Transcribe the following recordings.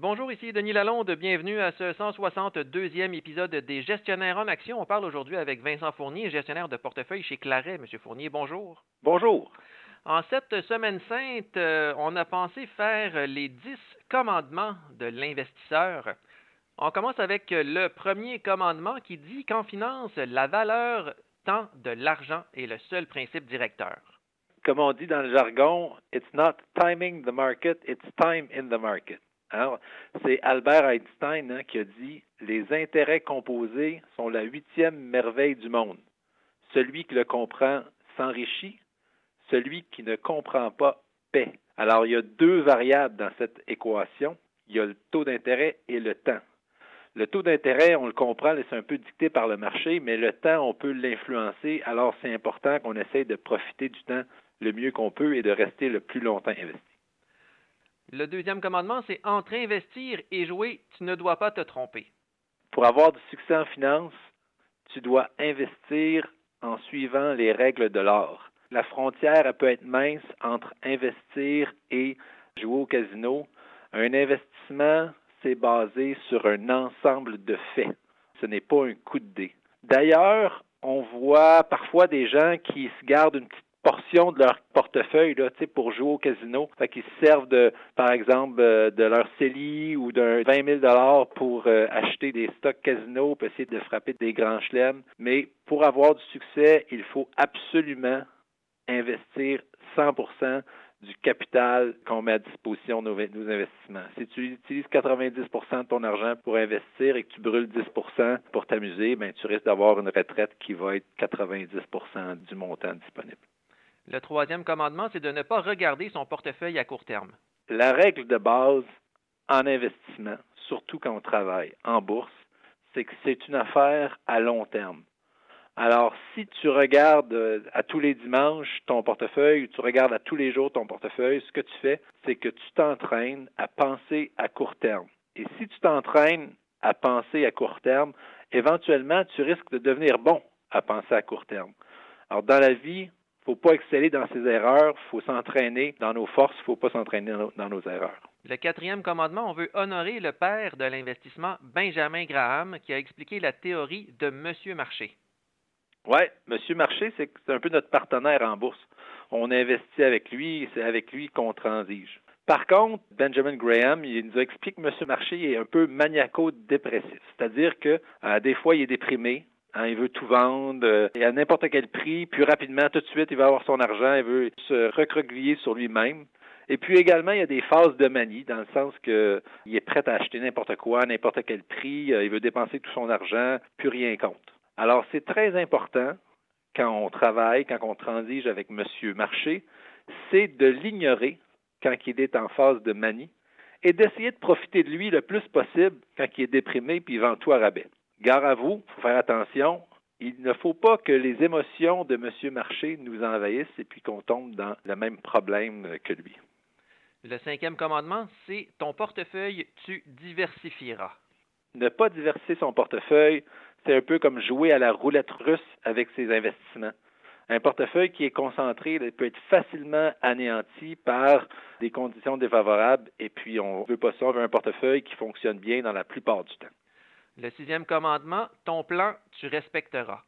Bonjour, ici Denis Lalonde. Bienvenue à ce 162e épisode des Gestionnaires en Action. On parle aujourd'hui avec Vincent Fournier, gestionnaire de portefeuille chez Claret. Monsieur Fournier, bonjour. Bonjour. En cette semaine sainte, euh, on a pensé faire les 10 commandements de l'investisseur. On commence avec le premier commandement qui dit qu'en finance, la valeur temps de l'argent est le seul principe directeur. Comme on dit dans le jargon, it's not timing the market, it's time in the market. Alors, c'est Albert Einstein hein, qui a dit Les intérêts composés sont la huitième merveille du monde. Celui qui le comprend s'enrichit, celui qui ne comprend pas paie. Alors, il y a deux variables dans cette équation. Il y a le taux d'intérêt et le temps. Le taux d'intérêt, on le comprend, c'est un peu dicté par le marché, mais le temps, on peut l'influencer. Alors, c'est important qu'on essaye de profiter du temps le mieux qu'on peut et de rester le plus longtemps investi. Le deuxième commandement, c'est entre investir et jouer, tu ne dois pas te tromper. Pour avoir du succès en finance, tu dois investir en suivant les règles de l'art. La frontière peut être mince entre investir et jouer au casino. Un investissement, c'est basé sur un ensemble de faits. Ce n'est pas un coup de dé. D'ailleurs, on voit parfois des gens qui se gardent une petite portion de leur portefeuille là, pour jouer au casino. Fait qu'ils se servent de, par exemple, euh, de leur CELI ou d'un 20 000 pour euh, acheter des stocks casino pour essayer de frapper des grands chelems. Mais pour avoir du succès, il faut absolument investir 100 du capital qu'on met à disposition de nos, nos, investissements. Si tu utilises 90% de ton argent pour investir et que tu brûles 10% pour t'amuser, ben, tu risques d'avoir une retraite qui va être 90% du montant disponible. Le troisième commandement, c'est de ne pas regarder son portefeuille à court terme. La règle de base en investissement, surtout quand on travaille en bourse, c'est que c'est une affaire à long terme. Alors, si tu regardes euh, à tous les dimanches ton portefeuille, tu regardes à tous les jours ton portefeuille, ce que tu fais, c'est que tu t'entraînes à penser à court terme. Et si tu t'entraînes à penser à court terme, éventuellement, tu risques de devenir bon à penser à court terme. Alors, dans la vie, faut pas exceller dans ses erreurs, il faut s'entraîner dans nos forces, il ne faut pas s'entraîner dans nos erreurs. Le quatrième commandement, on veut honorer le père de l'investissement, Benjamin Graham, qui a expliqué la théorie de Monsieur Marché. Oui, Monsieur Marché, c'est un peu notre partenaire en bourse. On investit avec lui, c'est avec lui qu'on transige. Par contre, Benjamin Graham, il nous explique que Monsieur Marché est un peu maniaco-dépressif, c'est-à-dire que euh, des fois il est déprimé, Hein, il veut tout vendre euh, et à n'importe quel prix, puis rapidement, tout de suite, il va avoir son argent, il veut se recroqueviller sur lui-même. Et puis également, il y a des phases de manie, dans le sens qu'il est prêt à acheter n'importe quoi, n'importe quel prix, euh, il veut dépenser tout son argent, plus rien compte. Alors, c'est très important quand on travaille, quand on transige avec Monsieur Marché, c'est de l'ignorer quand il est en phase de manie et d'essayer de profiter de lui le plus possible quand il est déprimé puis il vend tout à rabais. Gare à vous, il faut faire attention. Il ne faut pas que les émotions de M. Marché nous envahissent et puis qu'on tombe dans le même problème que lui. Le cinquième commandement, c'est ton portefeuille, tu diversifieras. Ne pas diversifier son portefeuille, c'est un peu comme jouer à la roulette russe avec ses investissements. Un portefeuille qui est concentré peut être facilement anéanti par des conditions défavorables et puis on ne veut pas ça, on veut un portefeuille qui fonctionne bien dans la plupart du temps. Le sixième commandement, ton plan, tu respecteras.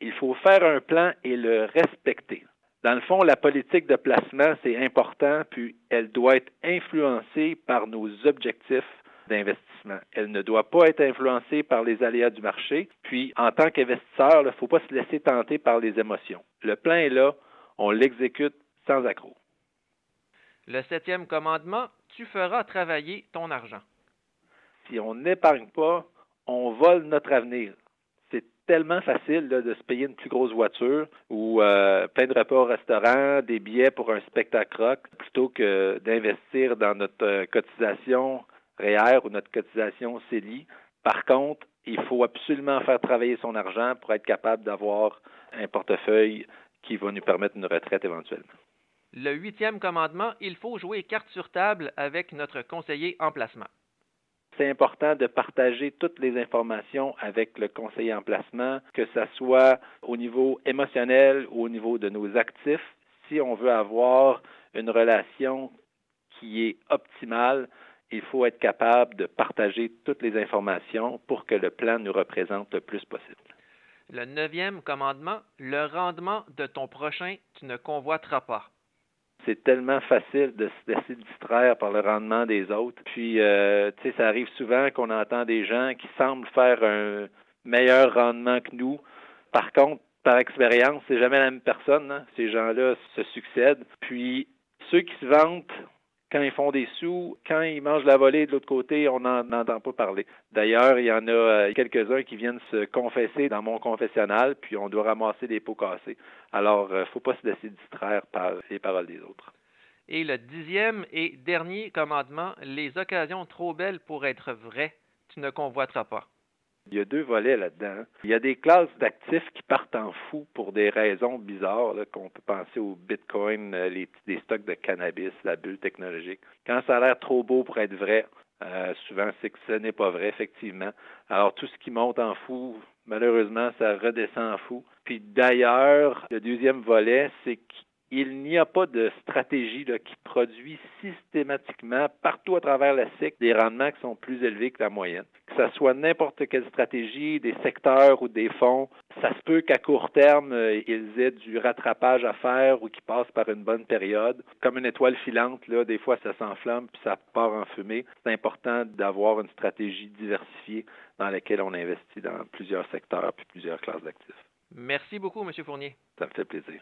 Il faut faire un plan et le respecter. Dans le fond, la politique de placement, c'est important, puis elle doit être influencée par nos objectifs d'investissement. Elle ne doit pas être influencée par les aléas du marché. Puis, en tant qu'investisseur, il ne faut pas se laisser tenter par les émotions. Le plan est là, on l'exécute sans accroc. Le septième commandement, tu feras travailler ton argent. Si on n'épargne pas, on vole notre avenir. C'est tellement facile de se payer une plus grosse voiture ou euh, plein de repas au restaurant, des billets pour un spectacle rock, plutôt que d'investir dans notre euh, cotisation REER ou notre cotisation CELI. Par contre, il faut absolument faire travailler son argent pour être capable d'avoir un portefeuille qui va nous permettre une retraite éventuellement. Le huitième commandement, il faut jouer carte sur table avec notre conseiller en placement c'est important de partager toutes les informations avec le conseiller en placement, que ce soit au niveau émotionnel ou au niveau de nos actifs. Si on veut avoir une relation qui est optimale, il faut être capable de partager toutes les informations pour que le plan nous représente le plus possible. Le neuvième commandement, le rendement de ton prochain, tu ne convoiteras pas. C'est tellement facile de se laisser distraire par le rendement des autres. Puis, euh, tu sais, ça arrive souvent qu'on entend des gens qui semblent faire un meilleur rendement que nous. Par contre, par expérience, c'est jamais la même personne. Hein. Ces gens-là se succèdent. Puis, ceux qui se vantent quand ils font des sous, quand ils mangent la volée de l'autre côté, on n'en entend pas parler. D'ailleurs, il y en a euh, quelques-uns qui viennent se confesser dans mon confessionnal, puis on doit ramasser des pots cassés. Alors, il euh, ne faut pas se laisser distraire par les paroles des autres. Et le dixième et dernier commandement, les occasions trop belles pour être vraies, tu ne convoiteras pas. Il y a deux volets là-dedans. Il y a des classes d'actifs qui partent en fou pour des raisons bizarres, qu'on peut penser au Bitcoin, euh, les, des stocks de cannabis, la bulle technologique. Quand ça a l'air trop beau pour être vrai, euh, souvent c'est que ce n'est pas vrai, effectivement. Alors tout ce qui monte en fou, malheureusement, ça redescend en fou. Puis d'ailleurs, le deuxième volet, c'est qu'il il n'y a pas de stratégie qui produit systématiquement partout à travers le cycle des rendements qui sont plus élevés que la moyenne. Que ce soit n'importe quelle stratégie, des secteurs ou des fonds, ça se peut qu'à court terme, euh, ils aient du rattrapage à faire ou qu'ils passent par une bonne période. Comme une étoile filante, là, des fois ça s'enflamme puis ça part en fumée. C'est important d'avoir une stratégie diversifiée dans laquelle on investit dans plusieurs secteurs puis plusieurs classes d'actifs. Merci beaucoup, M. Fournier. Ça me fait plaisir.